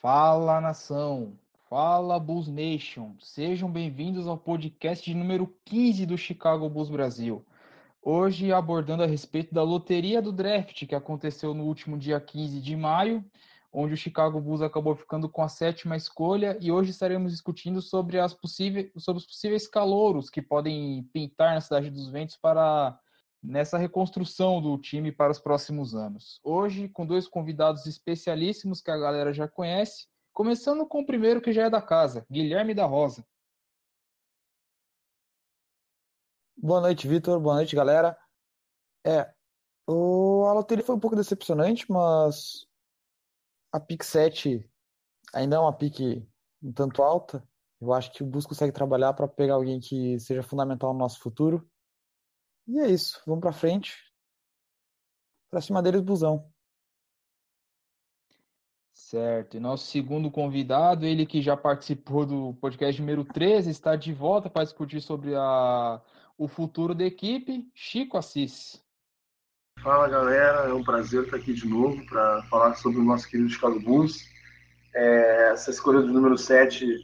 Fala nação, fala Bulls Nation, sejam bem-vindos ao podcast de número 15 do Chicago Bulls Brasil. Hoje abordando a respeito da loteria do draft que aconteceu no último dia 15 de maio, onde o Chicago Bulls acabou ficando com a sétima escolha, e hoje estaremos discutindo sobre, as possíveis, sobre os possíveis calouros que podem pintar na Cidade dos Ventos para nessa reconstrução do time para os próximos anos. Hoje, com dois convidados especialíssimos que a galera já conhece, começando com o primeiro que já é da casa, Guilherme da Rosa. Boa noite, Vitor. Boa noite, galera. É, o, a loteria foi um pouco decepcionante, mas a pick 7 ainda é uma pick um tanto alta. Eu acho que o Bus consegue trabalhar para pegar alguém que seja fundamental no nosso futuro. E é isso, vamos pra frente. Pra cima deles, busão. Certo. E nosso segundo convidado, ele que já participou do podcast número 13, está de volta para discutir sobre a, o futuro da equipe, Chico Assis. Fala galera, é um prazer estar aqui de novo para falar sobre o nosso querido Chicago Bulls. É, essa escolha do número 7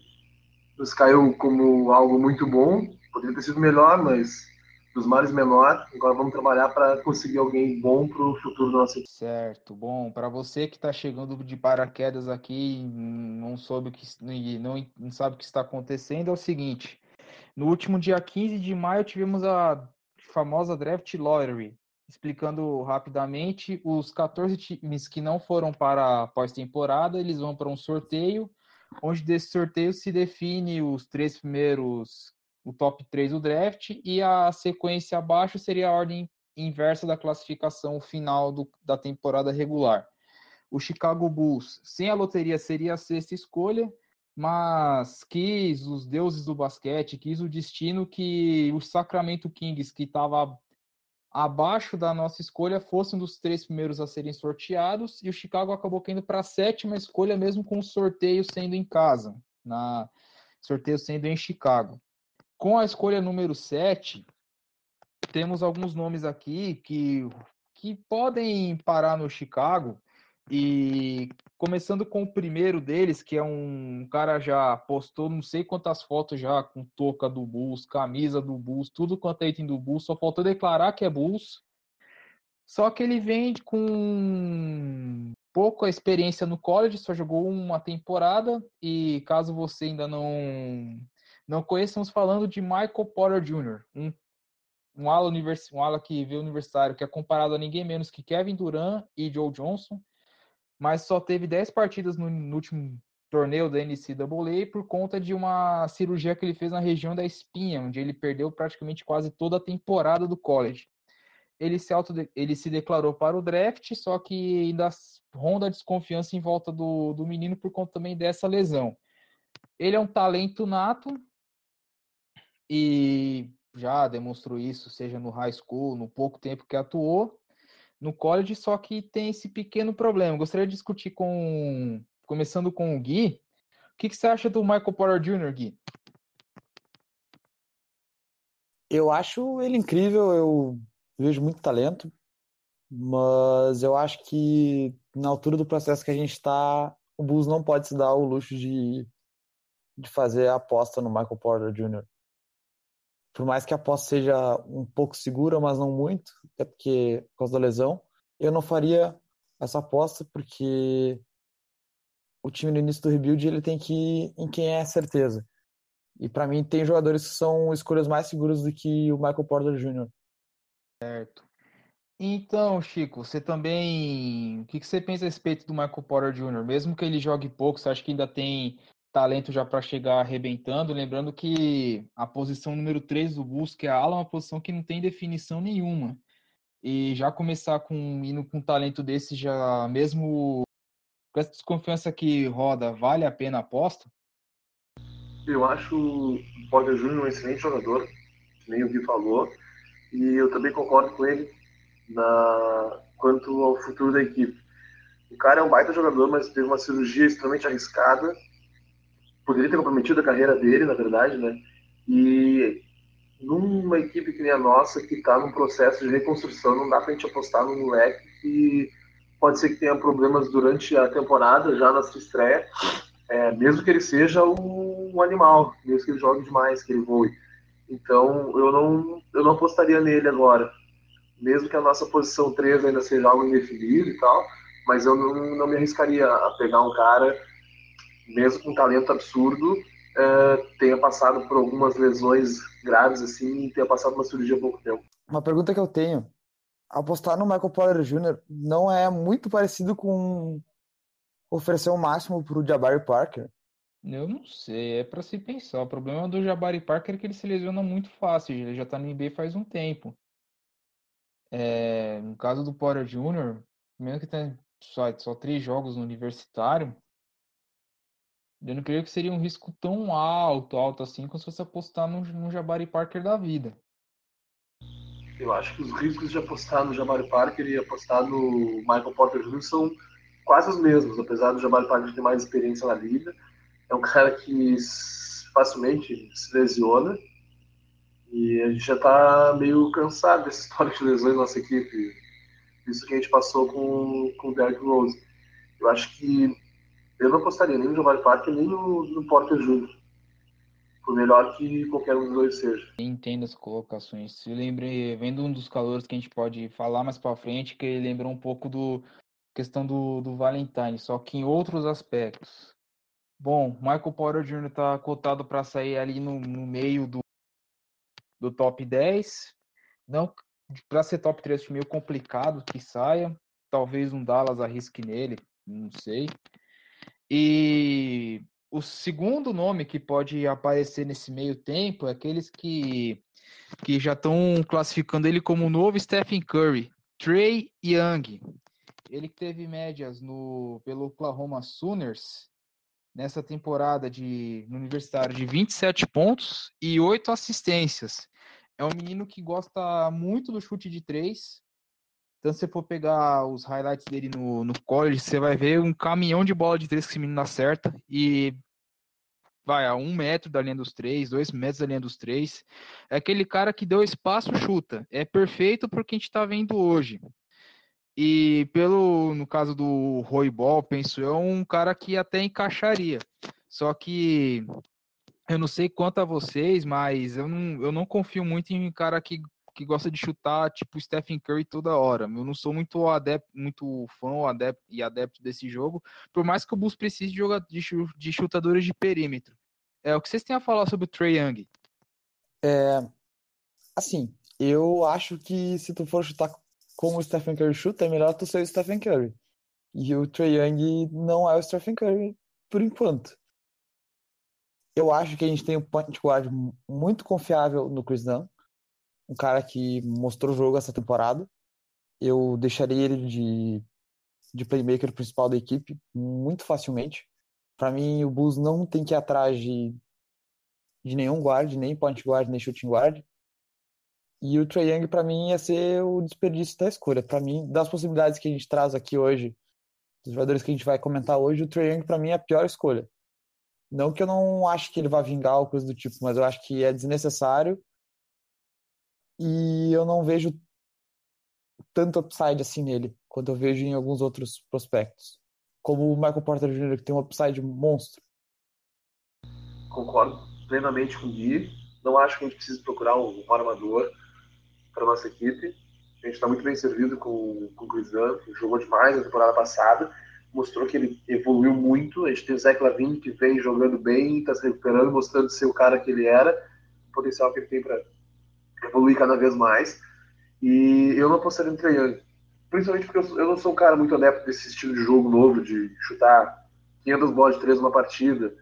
nos caiu como algo muito bom, poderia ter sido melhor, mas dos males menor. Agora vamos trabalhar para conseguir alguém bom para o futuro da nossa equipe. Certo, bom. Para você que está chegando de paraquedas aqui, não soube que não, não sabe o que está acontecendo, é o seguinte: no último dia 15 de maio tivemos a famosa draft lottery. Explicando rapidamente, os 14 times que não foram para a pós-temporada, eles vão para um sorteio, onde desse sorteio se define os três primeiros o top 3 do draft, e a sequência abaixo seria a ordem inversa da classificação final do, da temporada regular. O Chicago Bulls, sem a loteria, seria a sexta escolha, mas quis os deuses do basquete, quis o destino que o Sacramento Kings, que estava abaixo da nossa escolha, fosse um dos três primeiros a serem sorteados, e o Chicago acabou caindo para a sétima escolha, mesmo com o sorteio sendo em casa, na sorteio sendo em Chicago. Com a escolha número 7, temos alguns nomes aqui que, que podem parar no Chicago. E começando com o primeiro deles, que é um cara já postou não sei quantas fotos já com touca do Bulls, camisa do Bulls, tudo quanto é item do Bulls, só faltou declarar que é Bulls. Só que ele vem com pouca experiência no college, só jogou uma temporada e caso você ainda não não conheçamos falando de Michael Porter Jr., um, um, ala, univers, um ala que veio universitário, que é comparado a ninguém menos que Kevin Durant e Joe Johnson, mas só teve 10 partidas no, no último torneio da NCAA por conta de uma cirurgia que ele fez na região da espinha, onde ele perdeu praticamente quase toda a temporada do college. Ele se, auto, ele se declarou para o draft, só que ainda ronda a desconfiança em volta do, do menino por conta também dessa lesão. Ele é um talento nato, e já demonstrou isso, seja no high school, no pouco tempo que atuou, no college, só que tem esse pequeno problema. Gostaria de discutir com, começando com o Gui, o que, que você acha do Michael Porter Jr., Gui? Eu acho ele incrível, eu vejo muito talento, mas eu acho que na altura do processo que a gente está, o Bulls não pode se dar o luxo de, de fazer a aposta no Michael Porter Jr por mais que a aposta seja um pouco segura, mas não muito, até porque por causa da lesão, eu não faria essa aposta porque o time no início do rebuild ele tem que ir em quem é certeza. E para mim tem jogadores que são escolhas mais seguras do que o Michael Porter Jr. Certo. Então, Chico, você também. O que você pensa a respeito do Michael Porter Jr.? Mesmo que ele jogue pouco, você acha que ainda tem talento já para chegar arrebentando. Lembrando que a posição número 3 do que é a ala, é uma posição que não tem definição nenhuma. E já começar com indo com um talento desse, já mesmo com essa desconfiança que roda, vale a pena a aposta? Eu acho o Porter Júnior um excelente jogador, nem o Gui falou, e eu também concordo com ele na... quanto ao futuro da equipe. O cara é um baita jogador, mas teve uma cirurgia extremamente arriscada poderia ter comprometido a carreira dele, na verdade, né? E numa equipe que nem a nossa, que está num processo de reconstrução, não dá para a gente apostar num moleque que pode ser que tenha problemas durante a temporada, já na sua estreia, é, mesmo que ele seja um, animal, mesmo que ele jogue demais, que ele voe. Então, eu não, eu não apostaria nele agora. Mesmo que a nossa posição 3 ainda seja algo indefinido e tal, mas eu não, não me arriscaria a pegar um cara, mesmo com talento absurdo, é, tenha passado por algumas lesões graves assim e tenha passado uma cirurgia há pouco tempo. Uma pergunta que eu tenho: apostar no Michael Porter Jr. não é muito parecido com oferecer o máximo para o Jabari Parker? Eu não sei, é para se pensar. O problema do Jabari Parker é que ele se lesiona muito fácil, ele já está no NBA faz um tempo. É, no caso do Porter Jr., mesmo que tenha só, só três jogos no universitário, eu não creio que seria um risco tão alto, alto assim, como se fosse apostar no, no Jabari Parker da vida. Eu acho que os riscos de apostar no Jabari Parker e apostar no Michael Porter Jr. são quase os mesmos, apesar do Jabari Parker ter mais experiência na liga. É um cara que facilmente se lesiona e a gente já está meio cansado dessa história de lesões na nossa equipe. Isso que a gente passou com, com o Derrick Rose. Eu acho que eu não apostaria nem no Jabari Parker nem no, no Porter Jr. Por melhor que qualquer um dos dois seja. Entendo as colocações. Eu lembrei, vendo um dos calores que a gente pode falar mais para frente, que ele lembrou um pouco do questão do, do Valentine, só que em outros aspectos. Bom, Michael Porter Jr. está cotado para sair ali no, no meio do, do top 10. Não para ser top 3 meio complicado que saia. Talvez um Dallas arrisque nele, não sei. E o segundo nome que pode aparecer nesse meio tempo é aqueles que, que já estão classificando ele como o novo Stephen Curry, Trey Young. Ele teve médias no, pelo Oklahoma Sooners nessa temporada de, no universitário de 27 pontos e 8 assistências. É um menino que gosta muito do chute de três. Então, se você for pegar os highlights dele no, no college, você vai ver um caminhão de bola de três que esse menino acerta. E vai a um metro da linha dos três, dois metros da linha dos três. É aquele cara que deu espaço, chuta. É perfeito para o que a gente está vendo hoje. E pelo, no caso do Roybal, penso eu, um cara que até encaixaria. Só que eu não sei quanto a vocês, mas eu não, eu não confio muito em um cara que, que gosta de chutar tipo Stephen Curry toda hora. Eu não sou muito adepto, muito fã adepto, e adepto desse jogo, por mais que o Bulls precise de, de, de chutadores de perímetro. É o que vocês têm a falar sobre o Trey Young? É, assim, eu acho que se tu for chutar como o Stephen Curry chuta, é melhor tu ser o Stephen Curry. E o Trey Young não é o Stephen Curry por enquanto. Eu acho que a gente tem um point guard muito confiável no Chris Dunn, um cara que mostrou o jogo essa temporada. Eu deixaria ele de, de playmaker principal da equipe muito facilmente. Para mim, o Bulls não tem que ir atrás de, de nenhum guard, nem point guard, nem shooting guard. E o Trae Young, para mim, ia ser o desperdício da escolha. Para mim, das possibilidades que a gente traz aqui hoje, dos jogadores que a gente vai comentar hoje, o Trae Young, para mim, é a pior escolha. Não que eu não acho que ele vá vingar ou coisa do tipo, mas eu acho que é desnecessário. E eu não vejo tanto upside assim nele, quanto eu vejo em alguns outros prospectos. Como o Michael Porter Jr., que tem um upside monstro. Concordo plenamente com o Gui. Não acho que a gente precise procurar um armador para nossa equipe. A gente está muito bem servido com, com o Chris Dunn, que jogou demais na temporada passada, mostrou que ele evoluiu muito. A gente tem o Zach Lavine, que vem jogando bem, está se recuperando, mostrando ser o cara que ele era, o potencial que ele tem para evoluir cada vez mais. E eu não apostaria no Trae Young, principalmente porque eu, eu não sou um cara muito adepto desse estilo de jogo novo, de chutar 500 bolas de três numa partida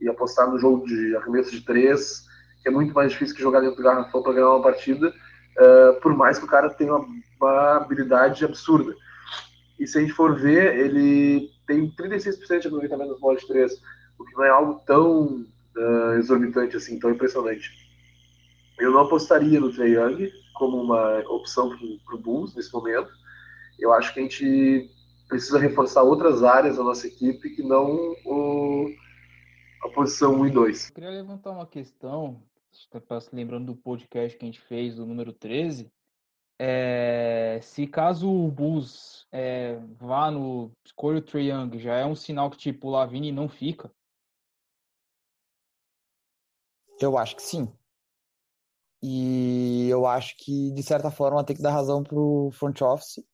e apostar no jogo de arremesso de três, que é muito mais difícil que jogar dentro do garrafão para ganhar uma partida uh, por mais que o cara tenha uma, uma, habilidade absurda. E se a gente for ver, ele tem 36% de aproveitamento das bolas de três, o que não é algo tão uh, exorbitante assim, tão impressionante. Eu não apostaria no Trey Young como uma opção para o Bulls nesse momento. Eu acho que a gente precisa reforçar outras áreas da nossa equipe que não o, a posição 1 e 2. Eu queria levantar uma questão lembrando do podcast que a gente fez, o número 13, É, se caso o Bulls é, vá no escolha o Trae Young, já é um sinal que tipo o Lavine não fica? Eu acho que sim. E eu acho que, de certa forma, tem que dar razão pro front office,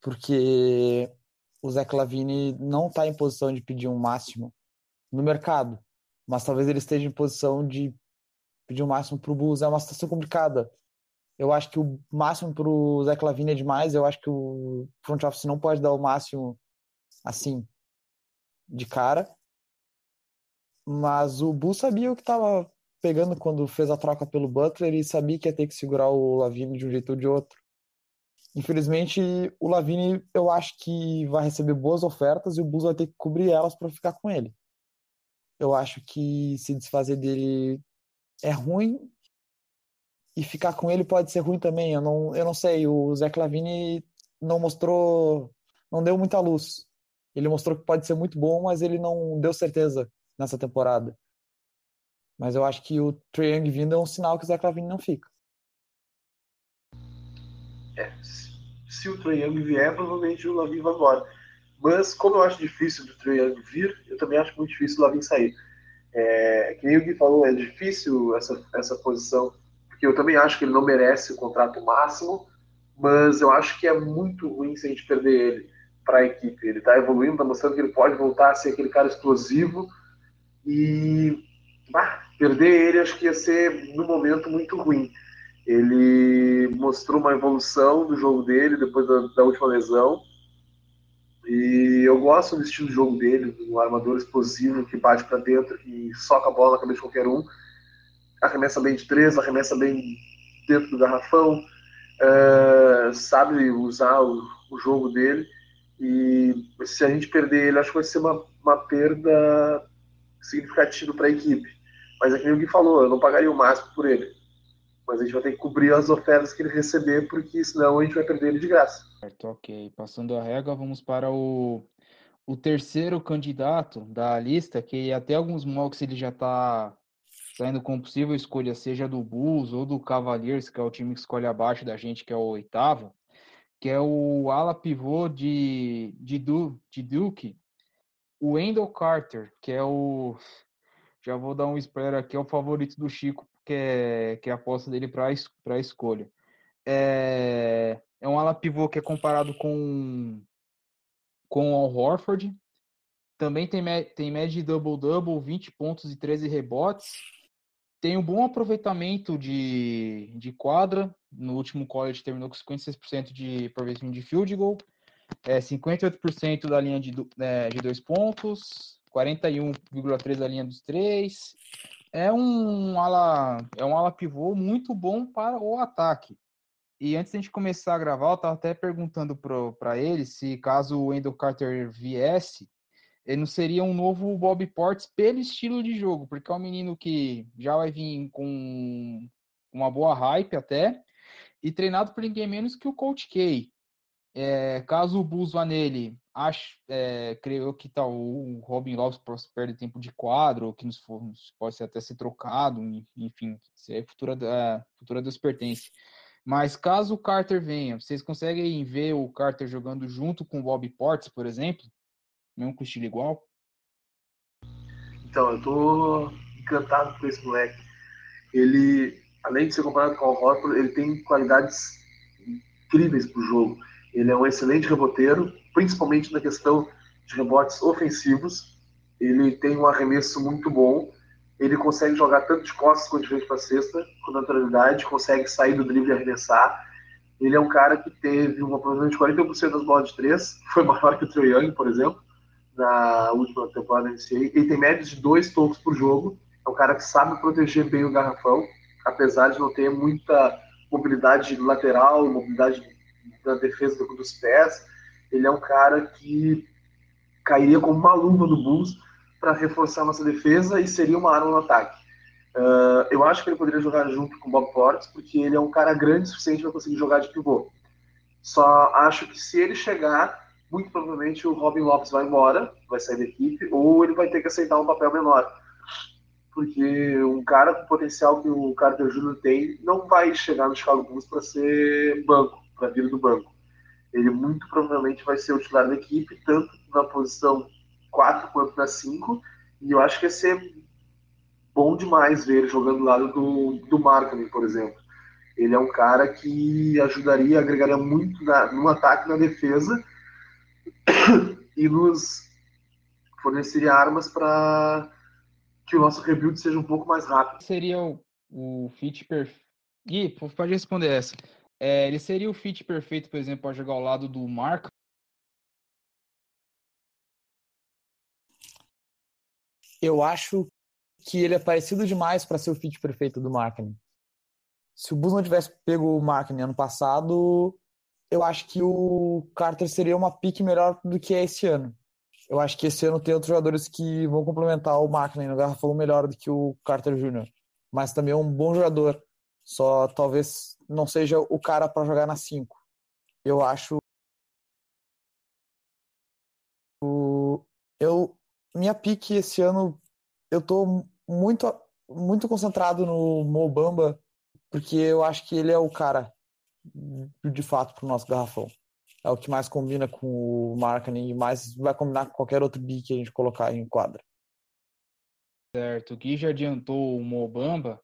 porque o Zé Clavini não está em posição de pedir um máximo no mercado, mas talvez ele esteja em posição de pedir um máximo pro Bulls. É uma situação complicada. Eu acho que o máximo pro Zé Clavini é demais, eu acho que o front office não pode dar o máximo assim, de cara. Mas o Bulls sabia o que estava pegando quando fez a troca pelo Butler e sabia que ia ter que segurar o Lavine de um jeito ou de outro. Infelizmente, o Lavine eu acho que vai receber boas ofertas e o Bulls vai ter que cobrir elas para ficar com ele. Eu acho que se desfazer dele é ruim e ficar com ele pode ser ruim também. Eu não, eu não sei. O Zé Clavini não mostrou, não deu muita luz. Ele mostrou que pode ser muito bom, mas ele não deu certeza nessa temporada. Mas eu acho que o Trae Young vindo é um sinal que o Zé Clavini não fica. É, se o Trae Young vier, provavelmente o Lavin vai embora. Mas, como eu acho difícil do Trae Young vir, eu também acho muito difícil o Lavin sair. É, que nem o Gui falou, é difícil essa, essa posição, porque eu também acho que ele não merece o contrato máximo, mas eu acho que é muito ruim se a gente perder ele para a equipe. Ele está evoluindo, está mostrando que ele pode voltar a ser aquele cara explosivo e bah, perder ele acho que ia ser no momento muito ruim. Ele mostrou uma evolução do jogo dele depois da, da última lesão. E eu gosto do estilo de jogo dele, um armador explosivo que bate para dentro, que soca a bola na cabeça de qualquer um. Arremessa bem de três, arremessa bem dentro do garrafão, uh, sabe usar o, o, jogo dele. E se a gente perder ele, acho que vai ser uma, uma perda significativa para a equipe. Mas é que o Gui falou, eu não pagaria o máximo por ele. Mas a gente vai ter que cobrir as ofertas que ele receber, porque senão a gente vai perder ele de graça. Certo, ok. Passando a régua, vamos para o, o terceiro candidato da lista, que até alguns mocks ele já está saindo como possível escolha, seja do Bulls ou do Cavaliers, que é o time que escolhe abaixo da gente, que é o oitavo, que é o ala pivô de, de, du, de Duke, o Wendell Carter, que é o já vou dar um spoiler aqui, é o favorito do Chico, que é, que é a aposta dele para a escolha. É, é um ala pivô que é comparado com, com o Al Horford. Também tem, tem média de double-double, 20 pontos e 13 rebotes. Tem um bom aproveitamento de, de quadra. No último college terminou com 56% de aproveitamento de field goal. É, 58% da linha de, é, de dois pontos, 41,3 da linha dos três. É um ala, é um ala pivô muito bom para o ataque. E antes de a gente começar a gravar, eu estava até perguntando para ele se caso o Wendell Carter viesse, ele não seria um novo Bob Portes pelo estilo de jogo, porque é um menino que já vai vir com uma boa hype até, e treinado por ninguém menos que o Coach K. É, caso o Bulls vá nele, acho, é, creio que tal o Robin Lopes perde tempo de quadro, que nos for, pode até ser trocado, enfim, isso é futura, a futura Deus pertence. Mas caso o Carter venha, vocês conseguem ver o Carter jogando junto com o Bob Portes, por exemplo? Mesmo com estilo igual? Então, eu tô encantado com esse moleque. Ele, além de ser comparado com o Horford, ele tem qualidades incríveis pro jogo ele é um excelente reboteiro, principalmente na questão de rebotes ofensivos. Ele tem um arremesso muito bom. Ele consegue jogar tanto de costas quanto de frente para cesta, com naturalidade, consegue sair do drible e arremessar. Ele é um cara que teve uma aproveitamento de 41% das bolas de três, foi maior que o Trae Young, por exemplo, na última temporada da NCAA. Ele tem médias de dois toques por jogo. É um cara que sabe proteger bem o garrafão, apesar de não ter muita mobilidade lateral, mobilidade da defesa dos pés. Ele é um cara que cairia como uma luva no Bulls para reforçar nossa defesa e seria uma arma no ataque. Uh, eu acho que ele poderia jogar junto com o Bob Portes, porque ele é um cara grande o suficiente para conseguir jogar de pivô. Só acho que se ele chegar, muito provavelmente o Robin Lopes vai embora, vai sair da equipe, ou ele vai ter que aceitar um papel menor. porque um cara com potencial que o Carter Jr. tem não vai chegar no Chicago Bulls para ser banco, para vir do banco. Ele muito provavelmente vai ser o titular da equipe, tanto na posição 4 quanto na 5, e eu acho que ia ser bom demais ver ele jogando do lado do, do Markkinen, por exemplo. Ele é um cara que ajudaria, agregaria muito na, no ataque na defesa e nos forneceria armas para que o nosso rebuild seja um pouco mais rápido. Seria o, o fit perfeito. Gui, pode responder essa. É, ele seria o fit perfeito, por exemplo, para jogar ao lado do Marco? Eu acho que ele é parecido demais para ser o fit perfeito do Markkinen. Se o Bulls não tivesse pego o Markkinen ano passado, eu acho que o Carter seria uma pique melhor do que é esse ano. Eu acho que esse ano tem outros jogadores que vão complementar o Máquina no garrafão melhor do que o Carter Jr. Mas também é um bom jogador. Só talvez não seja o cara para jogar na 5. Eu acho. Eu, minha pique esse ano, eu tô muito, muito concentrado no Mobamba, porque eu acho que ele é o cara de fato para o nosso garrafão é o que mais combina com o marketing e mais vai combinar com qualquer outro big que a gente colocar em quadra. Certo, o Gui já adiantou o Mobamba.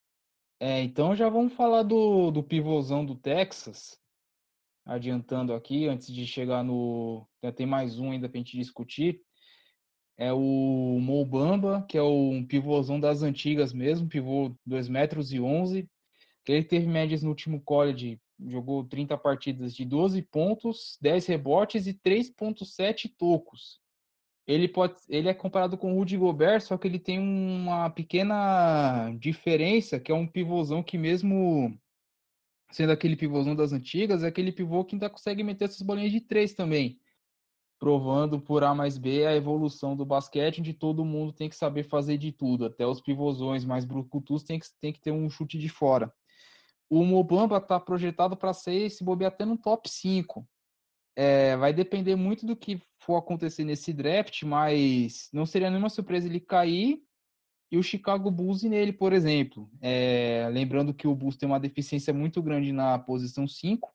É, então já vamos falar do, do pivôzão do Texas. Adiantando aqui, antes de chegar no. Tem mais um ainda para a gente discutir. É o Mobamba, que é um pivôzão das antigas mesmo, pivô 2 metros e 11. Que ele teve médias no último college jogou 30 partidas de 12 pontos, 10 rebotes e 3.7 tocos. Ele pode, ele é comparado com o Rudy Gobert, só que ele tem uma pequena diferença, que é um pivôzão que mesmo sendo aquele pivôzão das antigas, é aquele pivô que ainda consegue meter essas bolinhas de três também, provando por A mais B a evolução do basquete, onde todo mundo tem que saber fazer de tudo, até os pivôzões mais brucutus tem que, tem que ter um chute de fora o Mobamba está projetado para ser, se bobear até no top 5. É, vai depender muito do que for acontecer nesse draft, mas não seria nenhuma surpresa ele cair e o Chicago Bulls nele, por exemplo. É, lembrando que o Bulls tem uma deficiência muito grande na posição 5.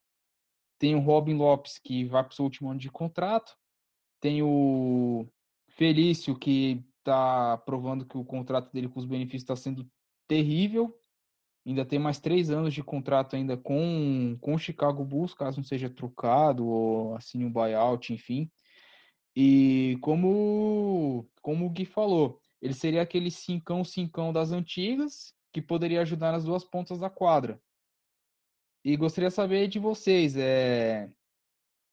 Tem o Robin Lopes, que vai para o seu último ano de contrato. Tem o Felício, que está provando que o contrato dele com os benefícios está sendo terrível ainda tem mais três anos de contrato ainda com, com o Chicago Bulls, caso não seja trocado ou assine um buyout, enfim. E como, como o Gui falou, ele seria aquele cincão cincão das antigas que poderia ajudar nas duas pontas da quadra. E gostaria de saber de vocês, é...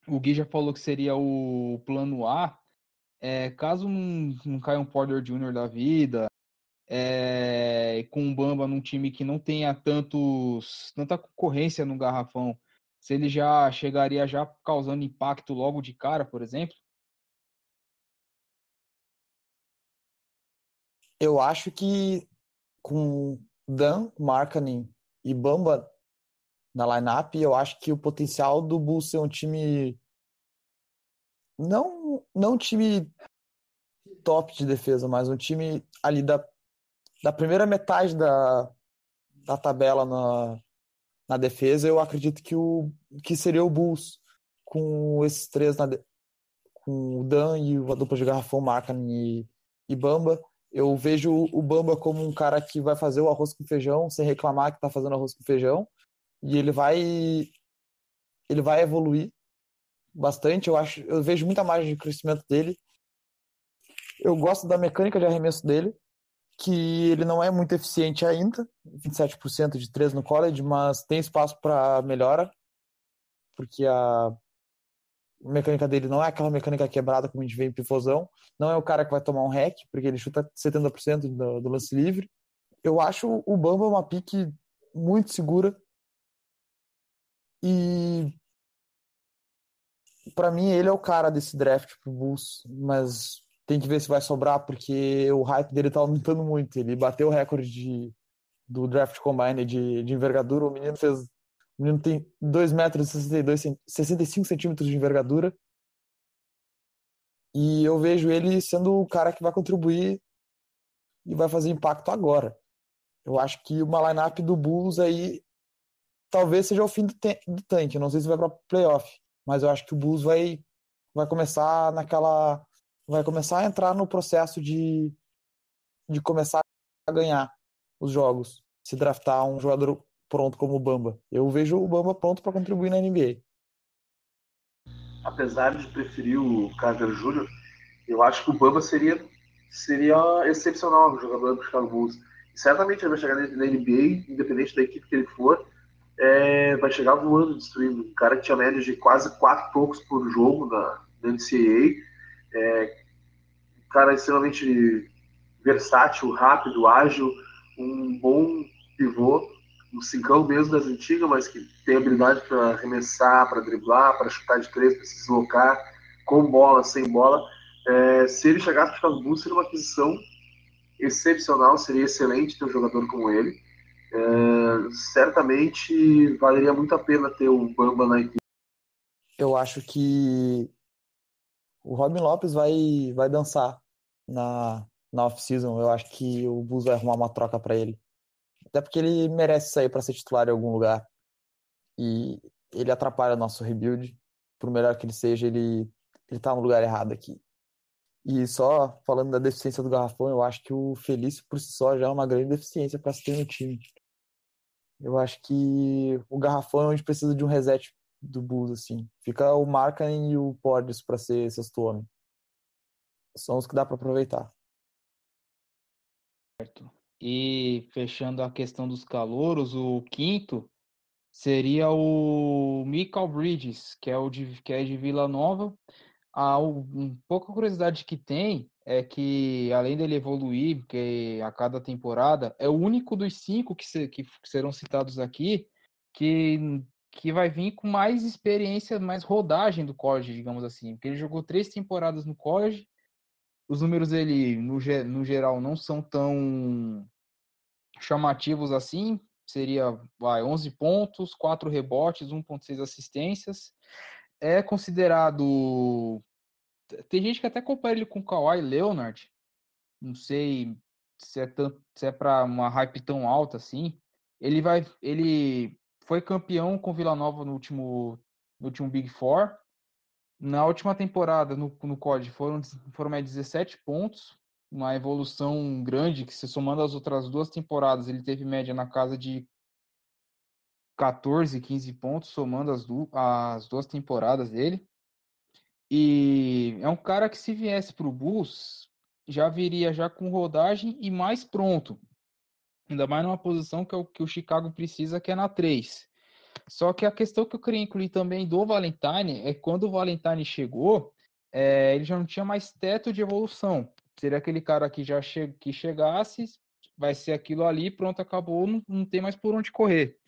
o Gui já falou que seria o plano A, é, caso não, não caia um Porter Jr. da vida, é, com o Bamba num time que não tenha tantos, tanta concorrência no garrafão, se ele já chegaria já causando impacto logo de cara, por exemplo? Eu acho que com Dan, Markkanen e Bamba na lineup, eu acho que o potencial do Bulls ser um time não não um time top de defesa, mas um time ali da da primeira metade da, da tabela na, na defesa, eu acredito que, o, que seria o Bulls com esses três, na, com o Dan e a dupla de garrafão, Marcan e, e Bamba. Eu vejo o Bamba como um cara que vai fazer o arroz com feijão, sem reclamar que está fazendo arroz com feijão, e ele vai ele vai evoluir bastante. Eu acho, eu vejo muita margem de crescimento dele. Eu gosto da mecânica de arremesso dele que ele não é muito eficiente ainda, 27% de 3 no college, mas tem espaço para melhora, porque a mecânica dele não é aquela mecânica quebrada como a gente vê em pifozão, não é o cara que vai tomar um hack, porque ele chuta 70% do, do lance livre. Eu acho o Bamba uma pique muito segura e para mim ele é o cara desse draft pro Bulls, mas tem que ver se vai sobrar, porque o hype dele tá aumentando muito. Ele bateu o recorde de, do draft combine de, de envergadura. O menino fez. O menino tem 2 metros e 62, 65 centímetros de envergadura. E eu vejo ele sendo o cara que vai contribuir e vai fazer impacto agora. Eu acho que uma lineup do Bulls aí talvez seja o fim do, do tanque. Não sei se vai para playoff, mas eu acho que o Bulls vai vai começar naquela vai começar a entrar no processo de de começar a ganhar os jogos, se draftar um jogador pronto como o Bamba. Eu vejo o Bamba pronto para contribuir na NBA. Apesar de preferir o Carter Jr., eu acho que o Bamba seria seria excepcional no jogador do Chicago Bulls. certamente ele vai chegar na NBA, independente da equipe que ele for, é, vai chegar voando, destruindo. Um cara que tinha média de quase quatro poucos por jogo na, na NCAA. É, um cara extremamente versátil, rápido, ágil, um bom pivô, um cincão mesmo das antigas, mas que tem habilidade para arremessar, para driblar, para chutar de três, para se deslocar, com bola, sem bola. É, se ele chegasse para o Chicago Bulls, seria uma aquisição excepcional, seria excelente ter um jogador como ele. É, certamente valeria muito a pena ter o Bamba na equipe. Eu acho que o Robin Lopes vai, vai dançar na, na off-season. Eu acho que o Bulls vai arrumar uma troca para ele. Até porque ele merece sair para ser titular em algum lugar. E ele atrapalha nosso rebuild. Por melhor que ele seja, ele, ele tá no lugar errado aqui. E só falando da deficiência do Garrafão, eu acho que o Felício por si só já é uma grande deficiência para se ter no time. Eu acho que o Garrafão é onde precisa de um reset do Bulls, assim. Fica o Markkanen e o Portis para ser sexto homem. São os que dá para aproveitar. Certo. E fechando a questão dos calouros, o quinto seria o Michael Bridges, que é o de, que é de Vila Nova a um, pouca curiosidade que tem é que, além dele evoluir, que a cada temporada, é o único dos cinco que, se, que serão citados aqui que, que vai vir com mais experiência, mais rodagem do college, digamos assim. Porque ele jogou três temporadas no college, os números dele, no, no geral, não são tão chamativos assim. Seria vai, 11 pontos, 4 rebotes, 1,6 assistências é considerado. Tem gente que até compara ele com o Kawhi Leonard. Não sei se é, se é para uma hype tão alta assim. Ele vai. Ele foi campeão com Vila Nova no último, no último Big Four. Na última temporada no, no COD foram, foram mais 17 pontos, uma evolução grande que se somando às outras duas temporadas ele teve média na casa de 14, 15 pontos, somando as, du as duas temporadas dele. E é um cara que se viesse para o Bulls, já viria já com rodagem e mais pronto. Ainda mais numa posição que é o que o Chicago precisa, que é na 3. Só que a questão que eu queria incluir também do Valentine é quando o Valentine chegou, é, ele já não tinha mais teto de evolução. Seria aquele cara que já che que chegasse, vai ser aquilo ali, pronto, acabou, não, não tem mais por onde correr.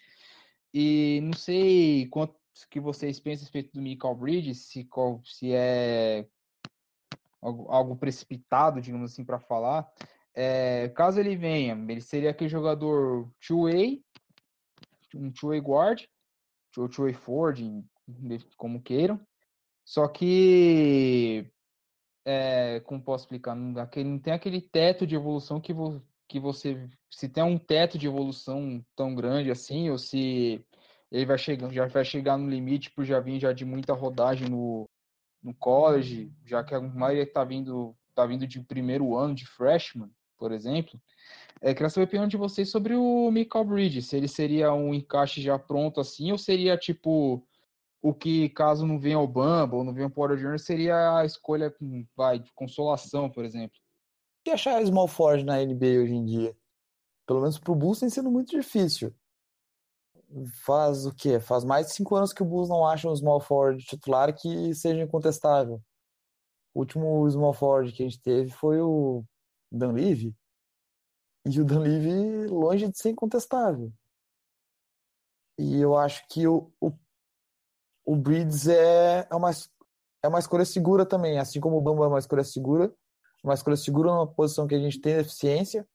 E não sei quanto que vocês pensam a respeito do Michael Bridges, se, se é algo, algo precipitado, digamos assim, para falar. É, caso ele venha, ele seria aquele jogador two-way, um two-way guard, ou two-way forward, como queiram. Só que, é, como posso explicar, não, não tem aquele teto de evolução que, que você se tem um teto de evolução tão grande assim, ou se ele vai chegar, já vai chegar no limite por já vir já de muita rodagem no, no college, já que a maioria está vindo tá vindo de primeiro ano de freshman, por exemplo. É, queria saber a opinião de vocês sobre o Michael Bridges, se ele seria um encaixe já pronto assim, ou seria tipo o que, caso não venha o Bamba ou não venha o Porter Jr., seria a escolha vai, de consolação, por exemplo que achar small forward na NBA hoje em dia? Pelo menos pro Bulls tem sido muito difícil. Faz o quê? Faz mais de cinco anos que o Bulls não acha um small forward titular que seja incontestável. O último small forward que a gente teve foi o Dan Levy. E o Dan Levy longe de ser incontestável. E eu acho que o, o, o Breeds é, é, uma, é uma escolha segura também. Assim como o Bamba é uma escolha segura, uma escolha segura numa posição que a gente tem deficiência,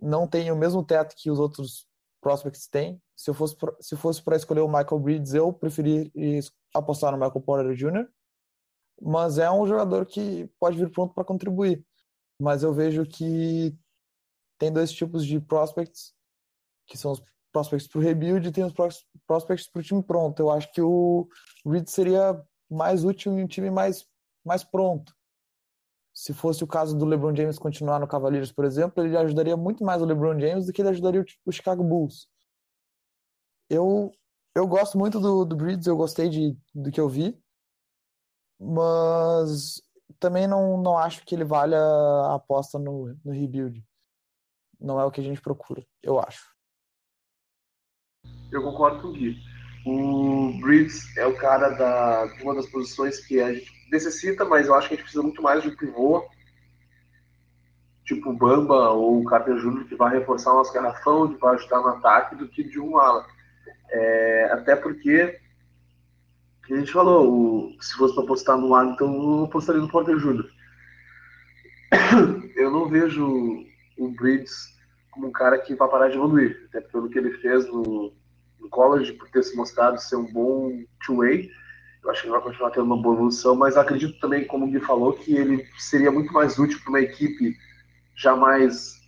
não tem o mesmo teto que os outros prospects têm. Se eu fosse se fosse para escolher o Michael Bridges, eu preferiria apostar no Michael Porter Jr. Mas é um jogador que pode vir pronto para contribuir. Mas eu vejo que tem dois tipos de prospects, que são os prospects para o rebuild e tem os prospects para o time pronto. Eu acho que o Reed seria mais útil em um time mais, mais pronto. Se fosse o caso do LeBron James continuar no Cavaliers, por exemplo, ele ajudaria muito mais o LeBron James do que ele ajudaria o, Chicago Bulls. Eu, eu gosto muito do, do Breeds, eu gostei de, do que eu vi, mas também não, não acho que ele valha a aposta no, no rebuild. Não é o que a gente procura, eu acho. Eu concordo com o Gui. O Breeds é o cara da, uma das posições que a gente necessita, mas eu acho que a gente precisa muito mais de pivô, tipo o Bamba ou o Carter Júnior, que vai reforçar o nosso garrafão, que vai ajudar no ataque, do que de um ala. É, até porque, a gente falou, o, se fosse para apostar no ala, então eu apostaria no Porter Júnior. Eu não vejo o Breeds como um cara que vai parar de evoluir, até pelo que ele fez no, no college, por ter se mostrado ser um bom two-way. Eu acho que ele vai continuar tendo uma boa evolução, mas acredito também, como o Gui falou, que ele seria muito mais útil para uma equipe já mais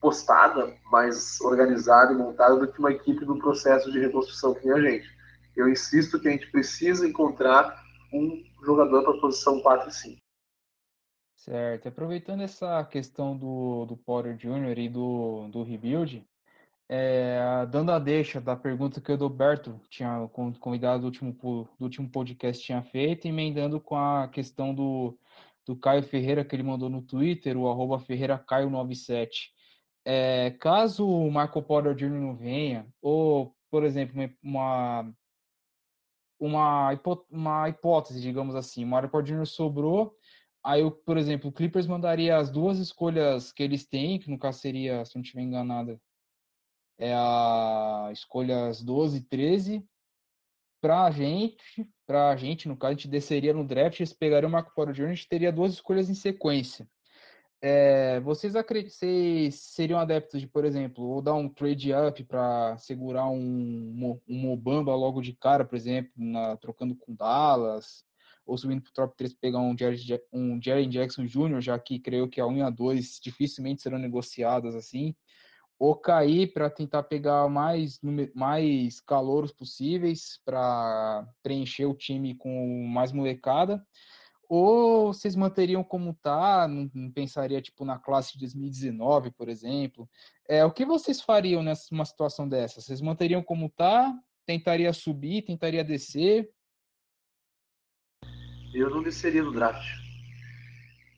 postada, mais organizada e montada do que uma equipe no processo de reconstrução que nem a gente. Eu insisto que a gente precisa encontrar um jogador para a posição 4 e 5. Certo. Aproveitando essa questão do, do Potter Jr. e do, do rebuild, é, dando a deixa da pergunta que o Adalberto tinha convidado do último, do último podcast tinha feito, emendando com a questão do, do Caio Ferreira que ele mandou no Twitter, o arroba ferreiracaio97. É, caso o Michael Porter Jr. não venha, ou, por exemplo, uma, uma, uma hipótese, digamos assim, o Mario Porter Jr. sobrou, aí, por exemplo, o Clippers mandaria as duas escolhas que eles têm, que no caso seria, se não estiver enganada, é a escolhas 12 e 13 para a gente, para a gente, no caso, a gente desceria no draft, eles pegariam o Marco Polo Jr., a gente teria duas escolhas em sequência. É, vocês, vocês seriam adeptos de, por exemplo, ou dar um trade up para segurar um, um Mobamba logo de cara, por exemplo, na, trocando com Dallas, ou subindo para o top 3 pegar um Jerry, um Jerry Jackson Jr., já que creio que a 1 e a 2 dificilmente serão negociadas assim ou cair para tentar pegar mais, mais calouros possíveis para preencher o time com mais molecada, ou vocês manteriam como tá, não, não, pensaria tipo na classe de 2019, por exemplo. É, o que vocês fariam nessa situação dessa? Vocês manteriam como tá? Tentaria subir, tentaria descer? Eu não desceria no draft.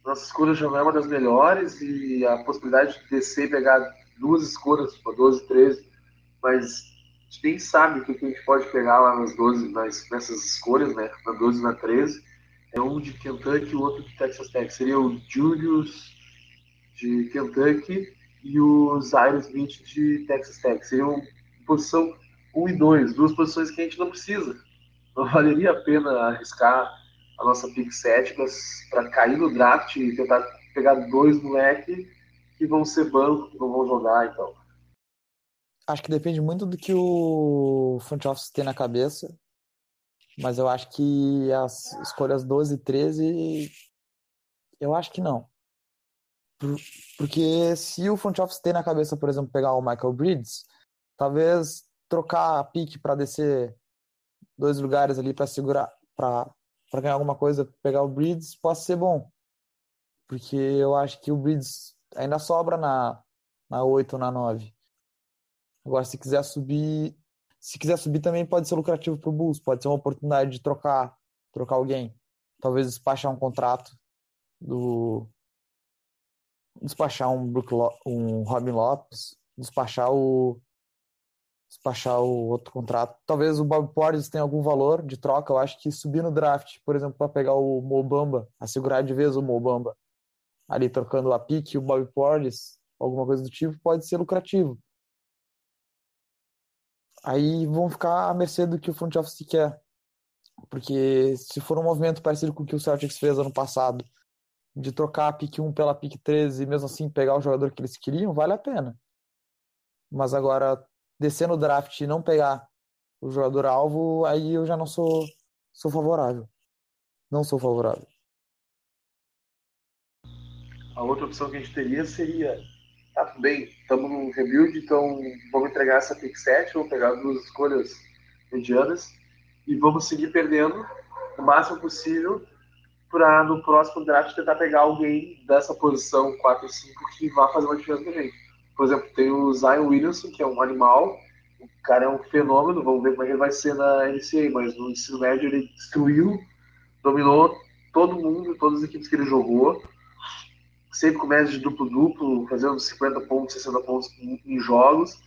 Nossa escolha já não é uma das melhores e a possibilidade de descer e pegar duas escolhas, tipo 12, 13, mas a gente nem sabe o que, a gente pode pegar lá nas 12, nas, nessas escolhas, né? Na 12 e na 13. É um de Kentucky e o outro de Texas Tech. Seria o Julius de Kentucky e o Zaire Smith de Texas Tech. Seria uma posição 1 e 2, duas posições que a gente não precisa. Não valeria a pena arriscar a nossa pick 7 para cair no draft e tentar pegar dois moleques que vão ser banco, que não vão jogar, então. Acho que depende muito do que o front office tem na cabeça, mas eu acho que as escolhas 12 e 13, eu acho que não. Porque se o front office tem na cabeça, por exemplo, pegar o Michael Bridges, talvez trocar a pique para descer dois lugares ali para segurar, para ganhar alguma coisa, pegar o Bridges, possa ser bom. Porque eu acho que o Bridges ainda sobra na, na 8 ou na 9. Agora, se quiser subir. Se quiser subir também pode ser lucrativo para o Bulls, pode ser uma oportunidade de trocar, trocar alguém. Talvez despachar um contrato do. Despachar um, Brook Lo... um Robin Lopes, despachar o. Despachar o outro contrato. Talvez o Bob Portis tenha algum valor de troca. Eu acho que subir no draft, por exemplo, para pegar o Mobamba, assegurar de vez o Mobamba ali trocando a pique, o Bobby Portis, alguma coisa do tipo, pode ser lucrativo. Aí vão ficar à mercê do que o front office quer. Porque se for um movimento parecido com o que o Celtics fez ano passado, de trocar a pique 1 pela pique 13 e mesmo assim pegar o jogador que eles queriam, vale a pena. Mas agora, descer no draft e não pegar o jogador alvo, aí eu já não sou, sou favorável. Não sou favorável. A outra opção que a gente teria seria, bem, estamos no rebuild, então vamos entregar essa pick 7, vamos pegar duas escolhas medianas e vamos seguir perdendo o máximo possível para no próximo draft tentar pegar alguém dessa posição 4 ou 5 que vá fazer uma diferença gente. Por exemplo, tem o Zion Williamson, que é um animal, o cara é um fenômeno, vamos ver como é ele vai ser na NCAA, mas no ensino médio ele destruiu, dominou todo mundo, todas as equipes que ele jogou, sempre com média de duplo-duplo, fazendo 50 pontos, 60 pontos em jogos,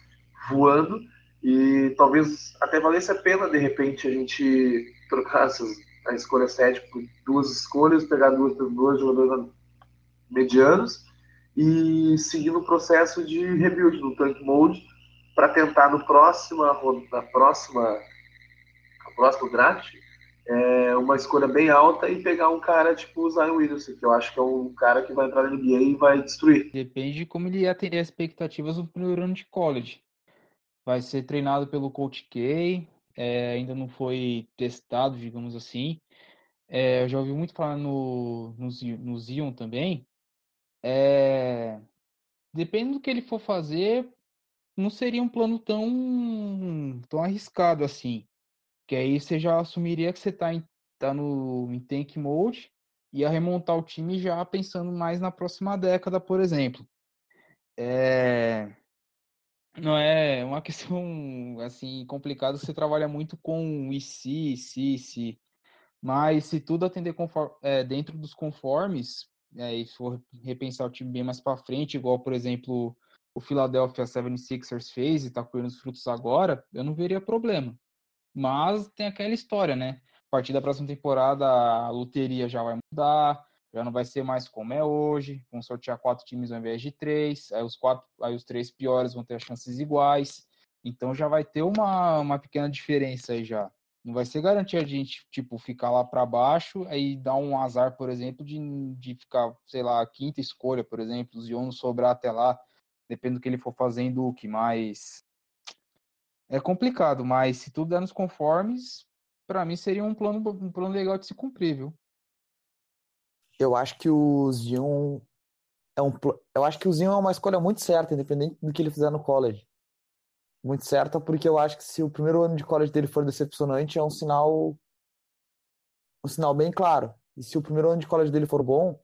voando, e talvez até valesse a pena, de repente, a gente trocar essas, a escolha 7 por duas escolhas, pegar duas, duas jogadores medianos, e seguir no processo de rebuild, no tank mode, para tentar no próxima, na próxima, no próximo draft, é, uma escolha bem alta e pegar um cara tipo o Zion Williamson, que eu acho que é um cara que vai entrar na NBA e vai destruir. Depende de como ele atender as expectativas no primeiro ano de college. Vai ser treinado pelo Coach K, é, ainda não foi testado, digamos assim. É, eu já ouvi muito falar no, no, no Zion também. É, depende do que ele for fazer, não seria um plano tão, tão arriscado assim. Que aí você já assumiria que você está em, tá no, em tank mode e ia remontar o time já pensando mais na próxima década, por exemplo. É, não é uma questão assim complicada, você trabalha muito com e se, se, se. Mas se tudo atender conforme, é, dentro dos conformes, é, e for repensar o time bem mais para frente, igual, por exemplo, o Philadelphia 76ers fez e está colhendo os frutos agora, eu não veria problema. Mas tem aquela história, né? A partir da próxima temporada, a loteria já vai mudar, já não vai ser mais como é hoje. Vão sortear quatro times ao invés de três. Aí os quatro, aí os três piores vão ter as chances iguais. Então já vai ter uma, uma pequena diferença aí já. Não vai ser garantia de a gente, tipo, ficar lá para baixo aí dar um azar, por exemplo, de, de ficar, sei lá, quinta escolha, por exemplo, o Zion sobrar até lá, dependendo do que ele for fazendo o que mais é complicado, mas se tudo der nos conformes, para mim seria um plano, um plano legal de se cumprir, viu? Eu acho que o Zion é um, eu acho que o Zion é uma escolha muito certa, independente do que ele fizer no college. Muito certa, porque eu acho que se o primeiro ano de college dele for decepcionante, é um sinal um sinal bem claro. E se o primeiro ano de college dele for bom,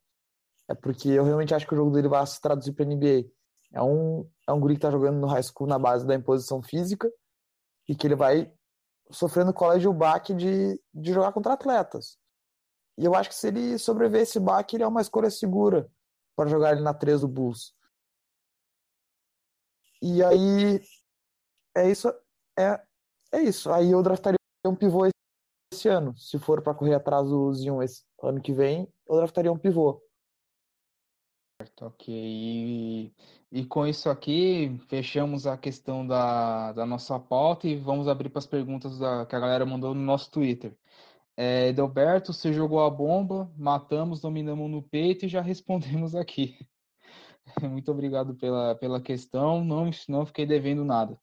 é porque eu realmente acho que o jogo dele vai se traduzir para NBA. É um é um guri que tá jogando no high school na base da imposição física e que ele vai sofrendo colégio baque de, de jogar contra atletas. E eu acho que se ele sobreviver esse baque, ele é uma escolha segura para jogar ele na 3 do Bulls. E aí é isso, é, é isso. Aí eu draftaria um pivô esse ano. Se for para correr atrás do Zion esse ano que vem, eu draftaria um pivô. Ok. E, e com isso aqui, fechamos a questão da, da nossa pauta e vamos abrir para as perguntas da, que a galera mandou no nosso Twitter. É, Edelberto, você jogou a bomba, matamos, dominamos no peito e já respondemos aqui. Muito obrigado pela, pela questão, não, não fiquei devendo nada.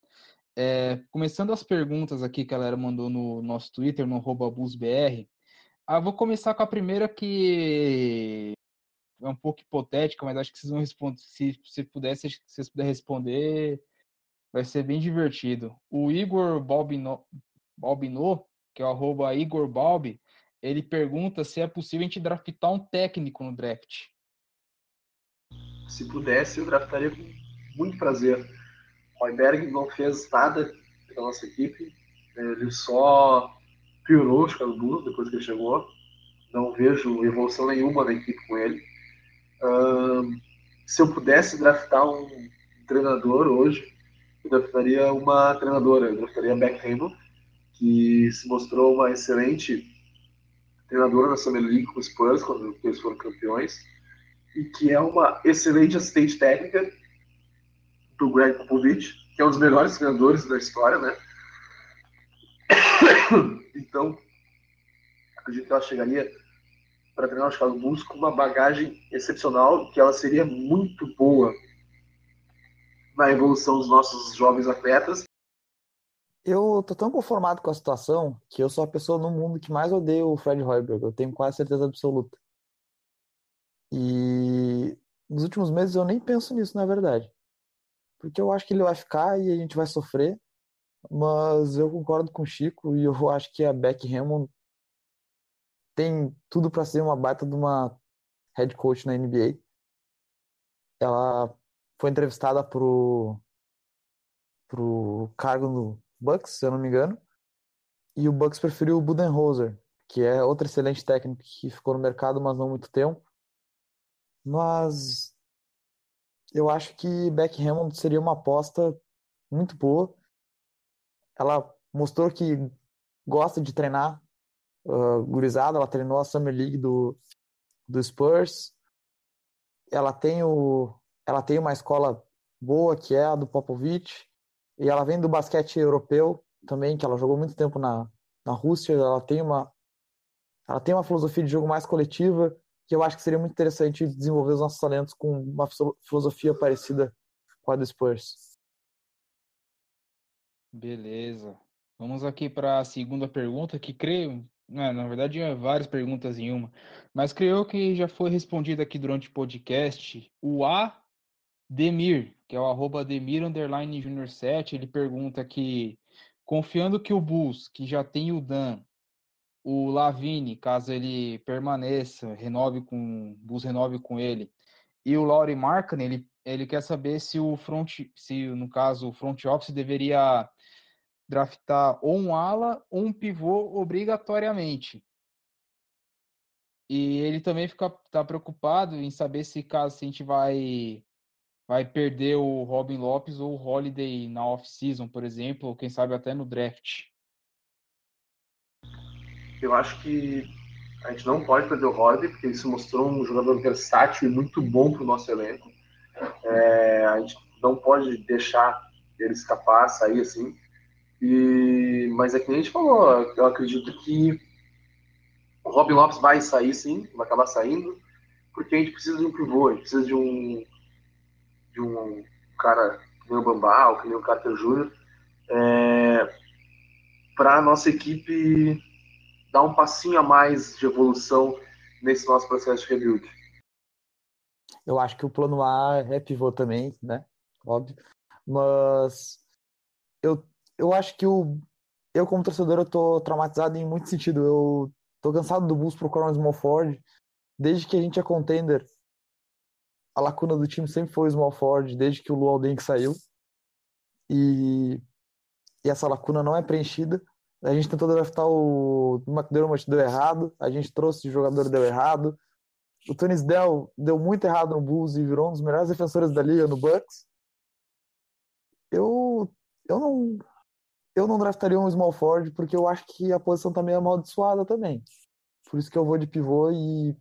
É, começando as perguntas aqui que a galera mandou no nosso Twitter, no BusBR, ah, vou começar com a primeira que é um pouco hipotética, mas acho que vocês vão responder. Se você puder, se vocês puderem responder, vai ser bem divertido. O Igor Balbino, Balbino que é o arroba Igor Balbi, ele pergunta se é possível a gente draftar um técnico no draft. Se pudesse, eu draftaria com muito prazer. O Royberg não fez nada pela nossa equipe, ele só piorou os Bulls depois que ele chegou. Não vejo evolução nenhuma na equipe com ele se eu pudesse draftar um treinador hoje, eu draftaria uma treinadora, eu draftaria a Beck que se mostrou uma excelente treinadora na Summer League com os Spurs, quando eles foram campeões, e que é uma excelente assistente técnica do Greg Popovich, que é um dos melhores treinadores da história, né? Então, acredito que ela chegaria para treinar o Chicago Bulls com uma bagagem excepcional, que ela seria muito boa na evolução dos nossos jovens atletas. Eu tô tão conformado com a situação que eu sou a pessoa no mundo que mais odeia o Fred Hoiberg, eu tenho quase certeza absoluta. E nos últimos meses eu nem penso nisso, na verdade. porque eu acho que ele vai ficar e a gente vai sofrer. Mas eu concordo com o Chico e eu acho que a Beck Hammond tem tudo para ser uma baita de uma head coach na NBA. Ela foi entrevistada pro pro cargo no Bucks, se eu não me engano. E o Bucks preferiu o Budenholzer, que é outro excelente técnico que ficou no mercado, mas não muito tempo. Mas eu acho que Beck Hammond seria uma aposta muito boa. Ela mostrou que gosta de treinar uh, gurizada, ela treinou a Summer League do, do Spurs. Ela tem, o, ela tem uma escola boa, que é a do Popovich, e ela vem do basquete europeu também, que ela jogou muito tempo na, na Rússia. Ela tem uma ela tem uma filosofia de jogo mais coletiva, que eu acho que seria muito interessante desenvolver os nossos talentos com uma filosofia parecida com a do Spurs. Beleza. Vamos aqui para a segunda pergunta, que creio, né, na verdade, é várias perguntas em uma, mas creio que já foi respondida aqui durante o podcast. O A. Demir, que é o arroba Demir underline Junior 7, ele pergunta que, confiando que o Bulls, que já tem o Dan, o Lavine, caso ele permaneça, renove com, Bulls renove com ele, e o Laurie Markkanen, ele, ele quer saber se o front, se no caso o front office deveria draftar ou um ala ou um pivô obrigatoriamente. E ele também fica tá preocupado em saber se caso a gente vai vai perder o Robin Lopes ou o Holiday na off-season, por exemplo, ou quem sabe até no draft. Eu acho que a gente não pode perder o Holiday, porque ele se mostrou um jogador versátil e muito bom para o nosso elenco. É, a gente não pode deixar ele escapar, sair assim. E, mas é que a gente falou, eu acredito que o Robin Lopes vai sair sim, vai acabar saindo, porque a gente precisa de um pivô, a gente precisa de um, de um cara que nem o Bambal, que nem o Carter Júnior, é, para a nossa equipe dar um passinho a mais de evolução nesse nosso processo de rebuild. Eu acho que o plano A é pivô também, né? Óbvio. Mas eu, eu acho que o, eu, como torcedor, eu tô traumatizado em muito sentido. Eu tô cansado do Bulls procurar um small Ford. Desde que a gente é contender, a lacuna do time sempre foi o small Ford, desde que o Lu Alden saiu. E, e essa lacuna não é preenchida. A gente tentou draftar o McDermott, deu errado. A gente trouxe o jogador, deu errado. O Tony Dell deu muito errado no Bulls e virou um dos melhores defensores da liga no Bucks. Eu, eu não eu não draftaria um small forward porque eu acho que a posição tá meio amaldiçoada também. Por isso que eu vou de pivô e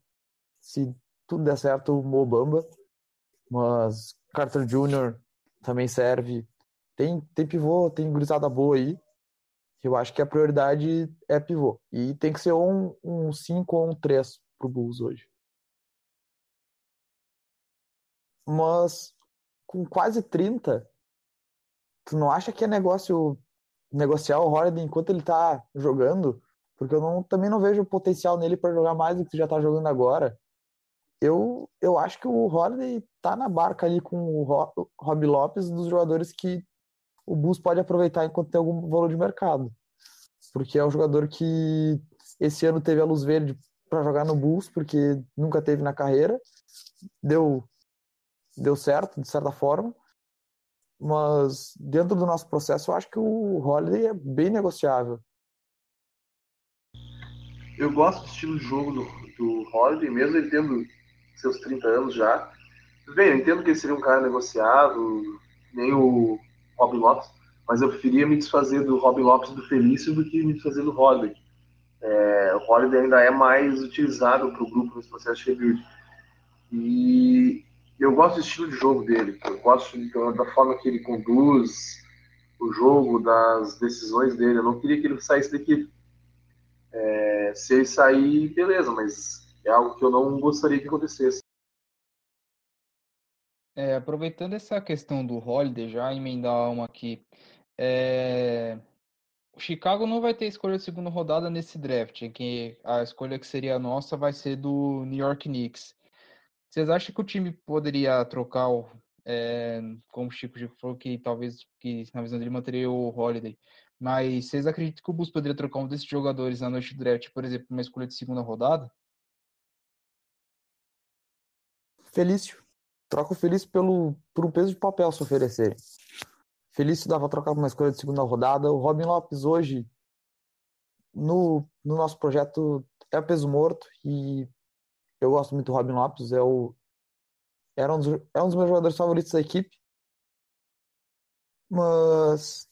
se tudo der certo, Mobamba. Mas Carter Jr. também serve. Tem, tem pivô, tem gurizada boa aí. Eu acho que a prioridade é pivô. E tem que ser um 5 um ou um 3 pro Bulls hoje. Mas com quase 30, tu não acha que é negócio negociar o Holiday enquanto ele tá jogando? Porque eu não, também não vejo potencial nele para jogar mais do que já tá jogando agora. Eu, eu acho que o Holiday tá na barca ali com o Rob Lopes dos jogadores que o Bulls pode aproveitar enquanto tem algum valor de mercado. Porque é um jogador que esse ano teve a luz verde para jogar no Bulls, porque nunca teve na carreira. Deu, deu certo, de certa forma. Mas dentro do nosso processo, eu acho que o Holiday é bem negociável. Eu gosto do estilo de jogo do, do Holiday, mesmo ele tendo seus 30 anos já. Bem, eu entendo que ele seria um cara negociado, nem o Robin Lopes, mas eu preferia me desfazer do Robin Lopes do Felício do que me desfazer do Holiday. É, o Holiday ainda é mais utilizado para o grupo nesse processo de rebuild. E eu gosto do estilo de jogo dele, eu gosto da forma que ele conduz o jogo, das decisões dele. Eu não queria que ele saísse daqui. É, se ele sair, beleza, mas é algo que eu não gostaria que acontecesse. É, aproveitando essa questão do Holiday, já emendar uma aqui. É... O Chicago não vai ter escolha de segunda rodada nesse draft, que a escolha que seria nossa vai ser do New York Knicks. Vocês acham que o time poderia trocar o, É, como o Chico já falou que talvez que na visão dele manteria o Holiday. Mas vocês acreditam que o Bus poderia trocar um desses jogadores na noite do draft, por exemplo, uma escolha de segunda rodada? Felício. Troca o Felício pelo, por um peso de papel se oferecerem. Felício dava trocar por uma escolha de segunda rodada. O Robin Lopes hoje, no, no nosso projeto, é peso morto e eu gosto muito do Robin Lopes. É, o, era um dos, é um dos meus jogadores favoritos da equipe. Mas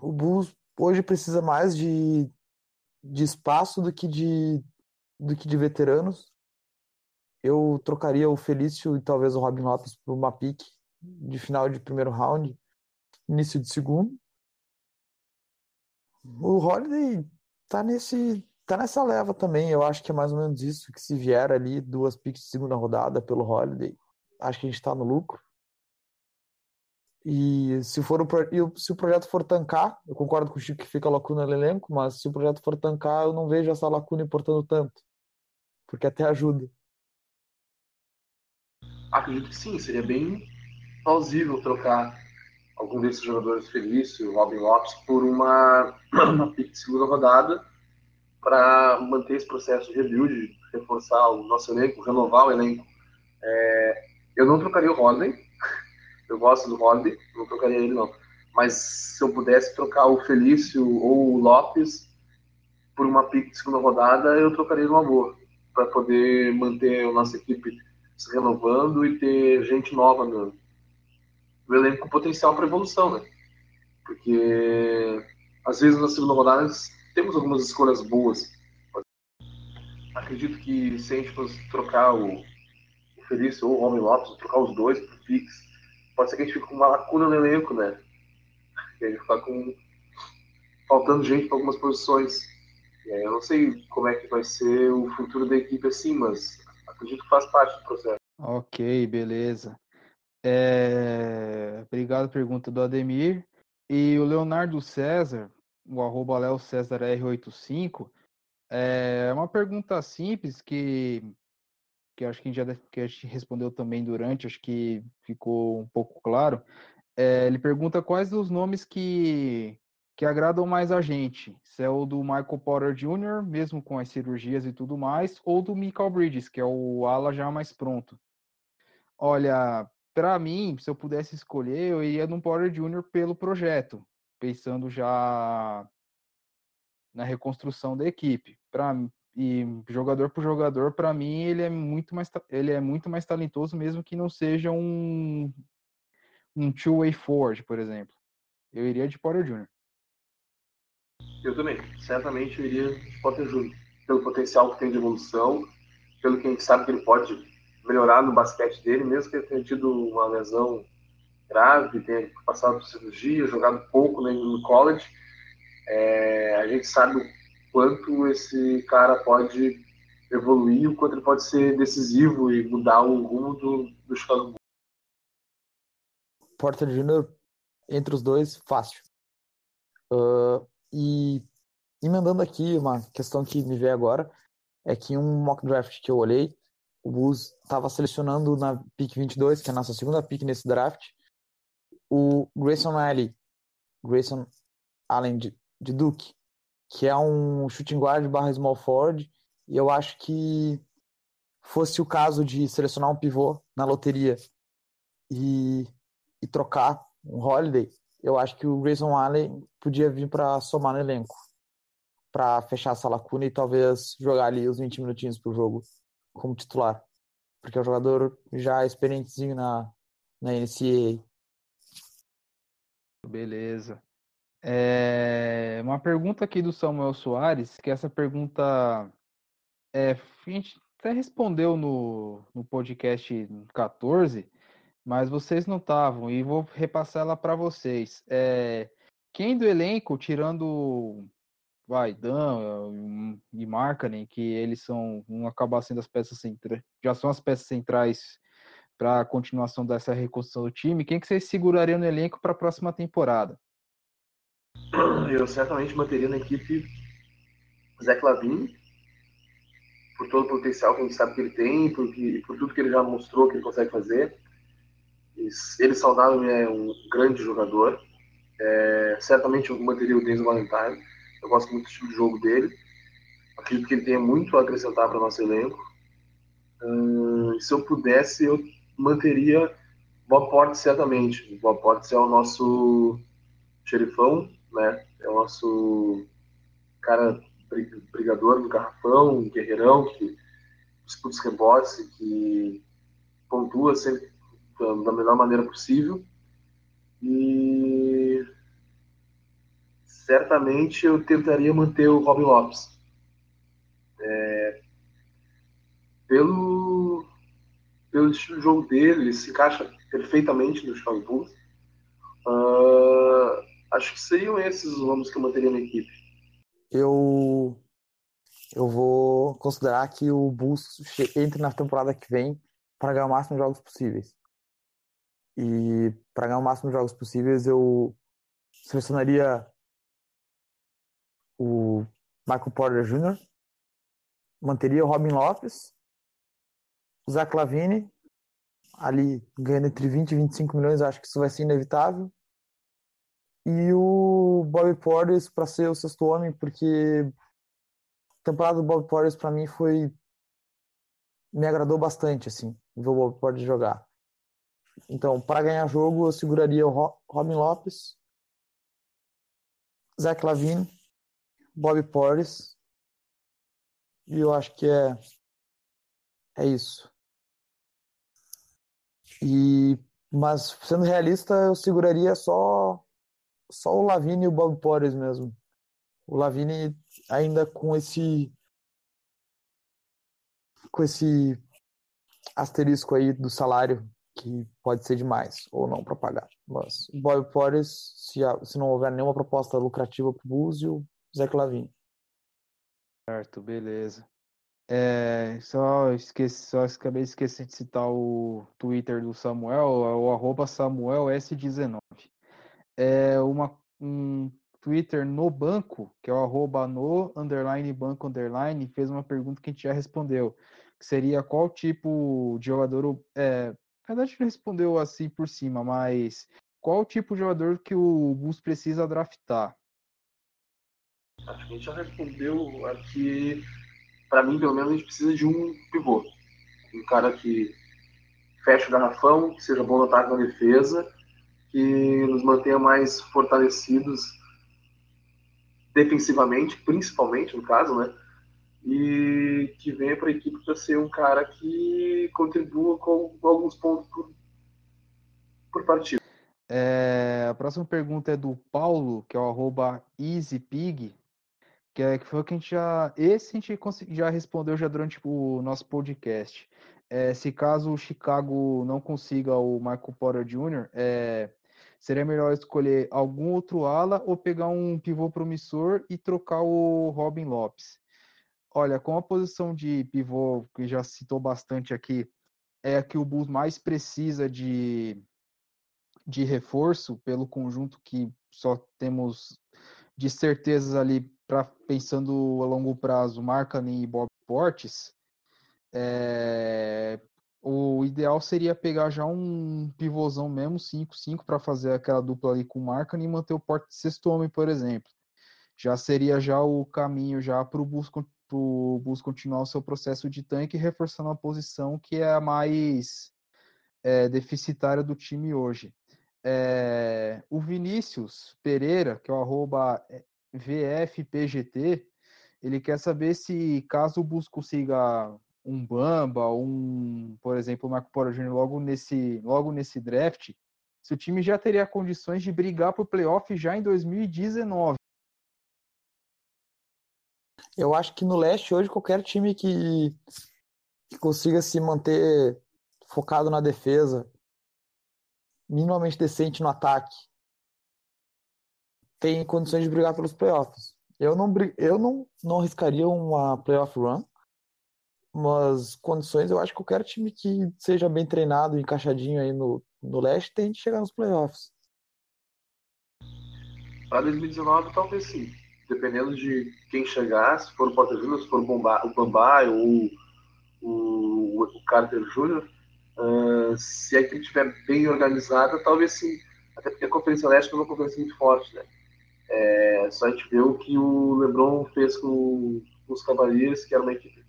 o Bulls hoje precisa mais de, de espaço do que de, do que de veteranos. Eu trocaria o Felício e talvez o Robin Lopes por uma pique de final de primeiro round, início de segundo. O Holiday tá nesse tá nessa leva também. Eu acho que é mais ou menos isso que se vier ali duas piques de segunda rodada pelo Holiday, acho que a gente está no lucro. E se for o, se o projeto for tancar, eu concordo com o Chico que fica lacuna no elenco, mas se o projeto for tancar, eu não vejo essa lacuna importando tanto. Porque até ajuda. Acredito que sim, seria bem plausível trocar algum desses jogadores Felício, Robin Lopes, por uma, uma pick de segunda rodada para manter esse processo de rebuild, reforçar o nosso elenco, renovar o elenco. É, eu não trocaria o Rodney, eu gosto do Holiday, não trocaria ele não. Mas se eu pudesse trocar o Felício ou o Lopes por uma pick de segunda rodada, eu trocaria numa boa, para poder manter a nossa equipe se renovando e ter gente nova no, no elenco com potencial para evolução, né? Porque às vezes na segunda rodada temos algumas escolhas boas. Acredito que se a gente fosse trocar o, o Felício ou o Homem Lopes, trocar os dois por picks, pode ser que a gente fique com uma lacuna no elenco, né? E a gente ficar com faltando gente para algumas posições. É, eu não sei como é que vai ser o futuro da equipe assim, mas acredito que faz parte do processo. Ok, beleza. É... Obrigado pergunta do Ademir. E o Leonardo César, o arroba Léo César R85, é uma pergunta simples que que acho que a gente já que a gente respondeu também durante, acho que ficou um pouco claro. É, ele pergunta quais os nomes que, que agradam mais a gente. Se é o do Michael Porter Jr., mesmo com as cirurgias e tudo mais, ou do Michael Bridges, que é o ala já mais pronto. Olha, para mim, se eu pudesse escolher, eu iria no Porter Jr. pelo projeto, pensando já na reconstrução da equipe. Para e jogador por jogador, para mim, ele é muito mais ele é muito mais talentoso mesmo que não seja um um two-way forward, por exemplo. Eu iria de Porter Jr. Eu também, certamente eu iria de Porter Jr. Pelo potencial que tem de evolução, pelo que a gente sabe que ele pode melhorar no basquete dele, mesmo que ele tenha tido uma lesão grave, tenha passado por cirurgia, jogado pouco no college. É, a gente sabe quanto esse cara pode evoluir, o quanto ele pode ser decisivo e mudar o rumo do, do Chicago. Porter Jr., entre os dois, fácil. Uh, e emendando aqui, uma questão que me veio agora, é que um mock draft que eu olhei, o Bulls estava selecionando na pick 22, que é a nossa segunda pick nesse draft, o Grayson Allen, Grayson Allen de, de Duke, que é um shooting guard barra small forward, e eu acho que fosse o caso de selecionar um pivô na loteria e, e trocar um Holiday, eu acho que o Grayson Allen podia vir para somar no elenco, para fechar essa lacuna e talvez jogar ali os 20 minutinhos pro jogo como titular, porque é um jogador já experientezinho na, na NCAA. Beleza. É, uma pergunta aqui do Samuel Soares, que essa pergunta é, a gente até respondeu no, no podcast 14, mas vocês não estavam, e vou repassar ela para vocês. É, quem do elenco, tirando vai, Dan e Markkanen, que eles são, vão acabar sendo as peças centrais, já são as peças centrais para a continuação dessa reconstrução do time, quem que vocês segurariam no elenco para a próxima temporada? Eu certamente manteria na equipe Zé Clavin, por todo o potencial que a gente sabe que ele tem, por, por tudo que ele já mostrou que ele consegue fazer. Ele saudável é um grande jogador. É, certamente eu manteria o Denzel Valentine. Eu gosto muito do estilo de jogo dele. Acredito que ele tenha muito a acrescentar para o nosso elenco. Uh, se eu pudesse, eu manteria Bob Portes certamente. Bob Portes é o nosso xerifão, né? É o nosso cara brigador do garrafão, guerreirão, que disputa os rebotes que pontua sempre da melhor maneira possível. E certamente eu tentaria manter o Robin Lopes. É, pelo, pelo estilo de jogo dele, ele se encaixa perfeitamente no Bulls. Uh, acho que seriam esses os nomes que eu manteria na equipe. Eu eu vou considerar que o Bulls entre na temporada que vem para ganhar o máximo de jogos possíveis. E para ganhar o máximo de jogos possíveis, eu selecionaria o Michael Porter Jr., manteria o Robin Lopes, Lavine, ali ganhando entre 20 e 25 milhões, acho que isso vai ser inevitável. E o Bobby Portis para ser o sexto homem, porque a temporada do Bobby Portis para mim foi me agradou bastante assim, ver o Bobby Portis jogar. Então, para ganhar jogo, eu seguraria o Robin Lopes, Zach Lavine, Bobby Portis. E eu acho que é é isso. E mas sendo realista, eu seguraria só só o Lavine e o Bob Porres mesmo. O Lavine ainda com esse com esse asterisco aí do salário que pode ser demais ou não para pagar. Mas o Bob Porres, se, se não houver nenhuma proposta lucrativa para o Bulls e o Zé Lavine. Certo, beleza. É, só esqueci, só acabei esquecendo de citar o Twitter do Samuel, é o arroba SamuelS19 é, uma, um Twitter no banco, que é o arroba no underline banco underline, fez uma pergunta que a gente já respondeu, que seria qual tipo de jogador, é, na verdade respondeu assim por cima, mas qual tipo de jogador que o Bus precisa draftar? Acho que a gente já respondeu aqui, para mim pelo menos a gente precisa de um pivô, um cara que feche o garrafão, que seja bom no ataque na defesa, que nos mantenha mais fortalecidos defensivamente, principalmente no caso, né? E que venha para a equipe para ser um cara que contribua com, alguns pontos por, por partida. É, a próxima pergunta é do Paulo, que é o arroba EasyPig, que, é, que foi o que a gente já. Esse a gente já respondeu já durante o nosso podcast. É, se caso o Chicago não consiga o Michael Porter Jr., é, Seria melhor escolher algum outro ala ou pegar um pivô promissor e trocar o Robin Lopes? Olha, com a posição de pivô, que já citou bastante aqui, é a que o Bulls mais precisa de, de reforço pelo conjunto que só temos de certezas ali para pensando a longo prazo, Markkanen e Bob Portes. É, o ideal seria pegar já um pivôzão mesmo, 5-5, para fazer aquela dupla ali com o Marcan e manter o porte de sexto homem, por exemplo. Já seria já o caminho já para o Bus, Bus continuar o seu processo de tanque, reforçando a posição que é a mais é, deficitária do time hoje. É, o Vinícius Pereira, que é o arroba VFPGT, ele quer saber se caso o Bus consiga um Bamba, um, por exemplo, o Marco Polo Júnior logo nesse, logo nesse draft, se o time já teria condições de brigar por playoff já em 2019. Eu acho que no leste hoje qualquer time que, que consiga se manter focado na defesa, minimamente decente no ataque, tem condições de brigar pelos playoffs. Eu não, eu não, não arriscaria uma playoff run, umas condições, eu acho que qualquer time que seja bem treinado, encaixadinho aí no, no leste, tem de chegar nos playoffs. Para 2019, talvez sim. Dependendo de quem chegar, se for o Porta se for o, Bambai ou o, o Carter Júnior, Uh, se a equipe estiver bem organizada, talvez sim. Até porque a Conferência Leste é uma conferência muito forte, né? É, só a gente vê o que o LeBron fez com, os Cavaliers, que era uma equipe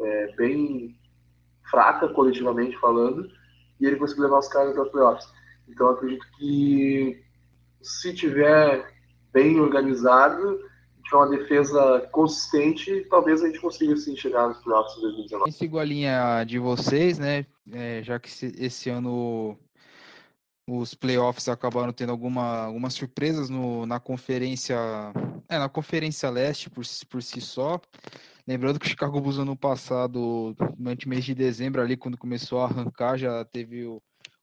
é, bem fraca, coletivamente falando, e ele conseguiu levar os caras para playoffs. Então, acredito que se tiver bem organizado, tiver uma defesa consistente, talvez a gente consiga sim chegar nos playoffs em 2019. Eu sigo a linha de vocês, né? É, já que esse ano os playoffs acabaram tendo alguma, algumas surpresas no, na conferência é, na conferência leste por, por si só lembrando que o Chicago Bulls ano passado durante o mês de dezembro ali quando começou a arrancar já teve o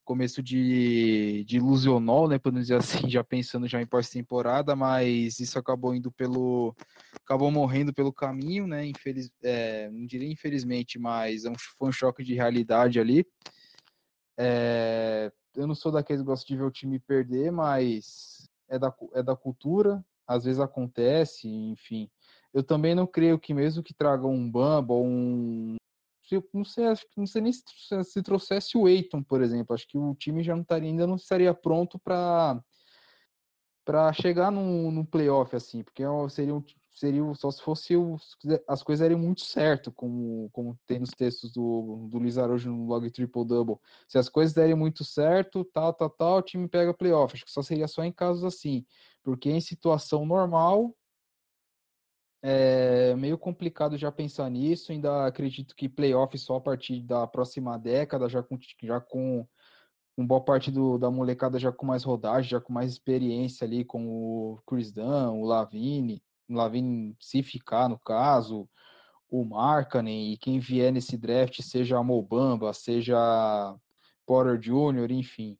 começo de, de ilusionol, né, podemos dizer assim, já pensando já em pós-temporada, mas isso acabou indo pelo, acabou morrendo pelo caminho, né, infeliz, é, não diria infelizmente, mas é foi um choque de realidade ali. É, eu não sou daqueles que gostam de ver o time perder, mas é da, é da cultura, às vezes acontece, enfim. Eu também não creio que mesmo que traga um Bamba ou um não sei, acho que não sei nem se, se trouxesse o Eiton, por exemplo. Acho que o time já não estaria, ainda não estaria pronto para para chegar no, no playoff, assim, porque é seria, seria só se fosse as coisas eram muito certo, como, como tem nos textos do, do Luiz no blog Triple Double. Se as coisas derem muito certo, tal, tal, tal, o time pega playoff. Acho que só seria só em casos assim, porque em situação normal é meio complicado já pensar nisso. Ainda acredito que playoff só a partir da próxima década, já com, já com, com boa parte do, da molecada já com mais rodagem, já com mais experiência ali, com o Chris Dunn, o Lavine, Lavine se ficar no caso, o Markkanen e quem vier nesse draft, seja a Mobamba, seja Porter Jr., enfim.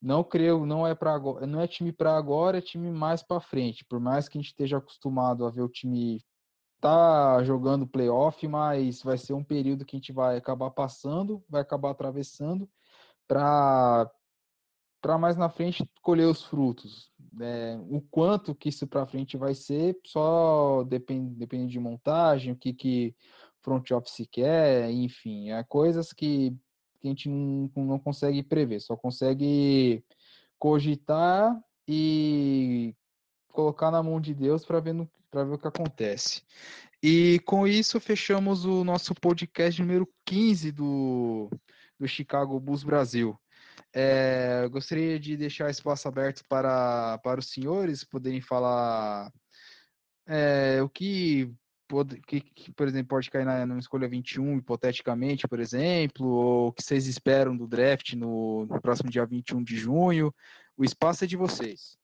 Não creio, não é para não é time para agora, é time mais para frente. Por mais que a gente esteja acostumado a ver o time tá jogando playoff, mas vai ser um período que a gente vai acabar passando, vai acabar atravessando para para mais na frente colher os frutos. É, o quanto que isso para frente vai ser, só depende, depende de montagem, o que que front office quer, enfim, é coisas que que a gente não, não consegue prever, só consegue cogitar e colocar na mão de Deus para ver, ver o que acontece. E com isso fechamos o nosso podcast número 15 do, do Chicago Bulls Brasil. É, gostaria de deixar espaço aberto para, para os senhores poderem falar é, o que que, que, por exemplo, pode cair na, numa escolha 21, hipoteticamente, por exemplo, ou o que vocês esperam do draft no, no, próximo dia 21 de junho. O espaço é de vocês.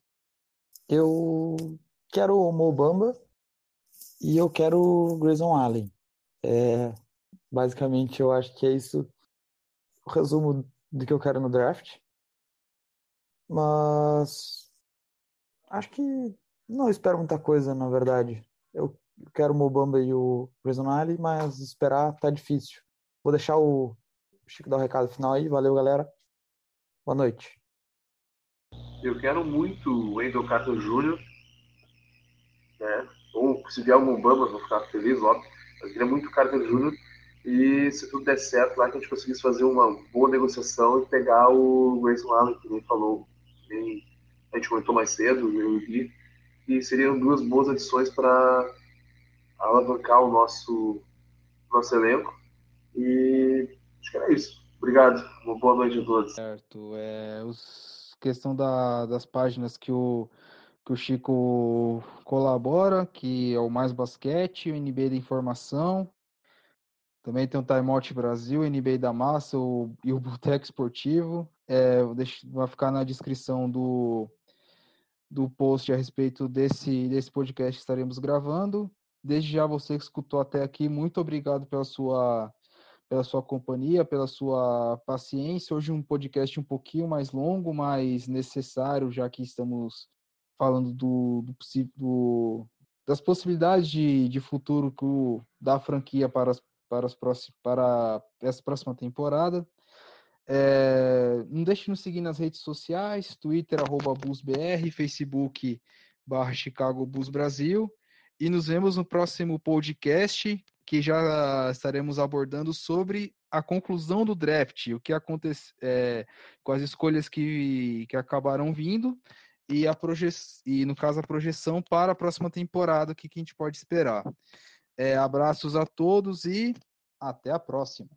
Eu quero o Mobamba e eu quero o Grayson Allen. É, basicamente, eu acho que é isso o resumo do que eu quero no draft. Mas acho que não espero muita coisa, na verdade. Eu quero o Mobamba e o Resonale, mas esperar tá difícil. Vou deixar o Chico dar o recado final aí. Valeu, galera. Boa noite. Eu quero muito o Wendell Carter Jr. Né? Ou se vier o Mobamba, vou ficar feliz, óbvio. Eu queria muito o Carter Jr. E se tudo der certo, lá que a gente conseguisse fazer uma boa negociação e pegar o Grayson Allen, que nem falou, nem a gente comentou mais cedo, eu vi, e seriam duas boas adições para alavancar o nosso, nosso elenco. E acho que era isso. Obrigado. Uma boa noite a todos. Certo. É, os, questão da, das páginas que o, que o Chico colabora, que é o Mais Basquete, o NBA da Informação. Também tem o Timeout Brasil, o NBA da Massa o, e o Boteco Esportivo. É, deixo, vai ficar na descrição do, do post a respeito desse, desse podcast que estaremos gravando. Desde já você que escutou até aqui, muito obrigado pela sua pela sua companhia, pela sua paciência. Hoje um podcast um pouquinho mais longo, mas necessário, já que estamos falando do, do, do das possibilidades de, de futuro o, da franquia para, as, para, as próximas, para essa próxima temporada. É, não deixe de nos seguir nas redes sociais, Twitter, arroba BusBR, Facebook, barra Chicago Bus Brasil. E nos vemos no próximo podcast, que já estaremos abordando sobre a conclusão do draft, o que aconteceu é, com as escolhas que, que acabaram vindo e, a proje e, no caso, a projeção para a próxima temporada, o que, que a gente pode esperar. É, abraços a todos e até a próxima.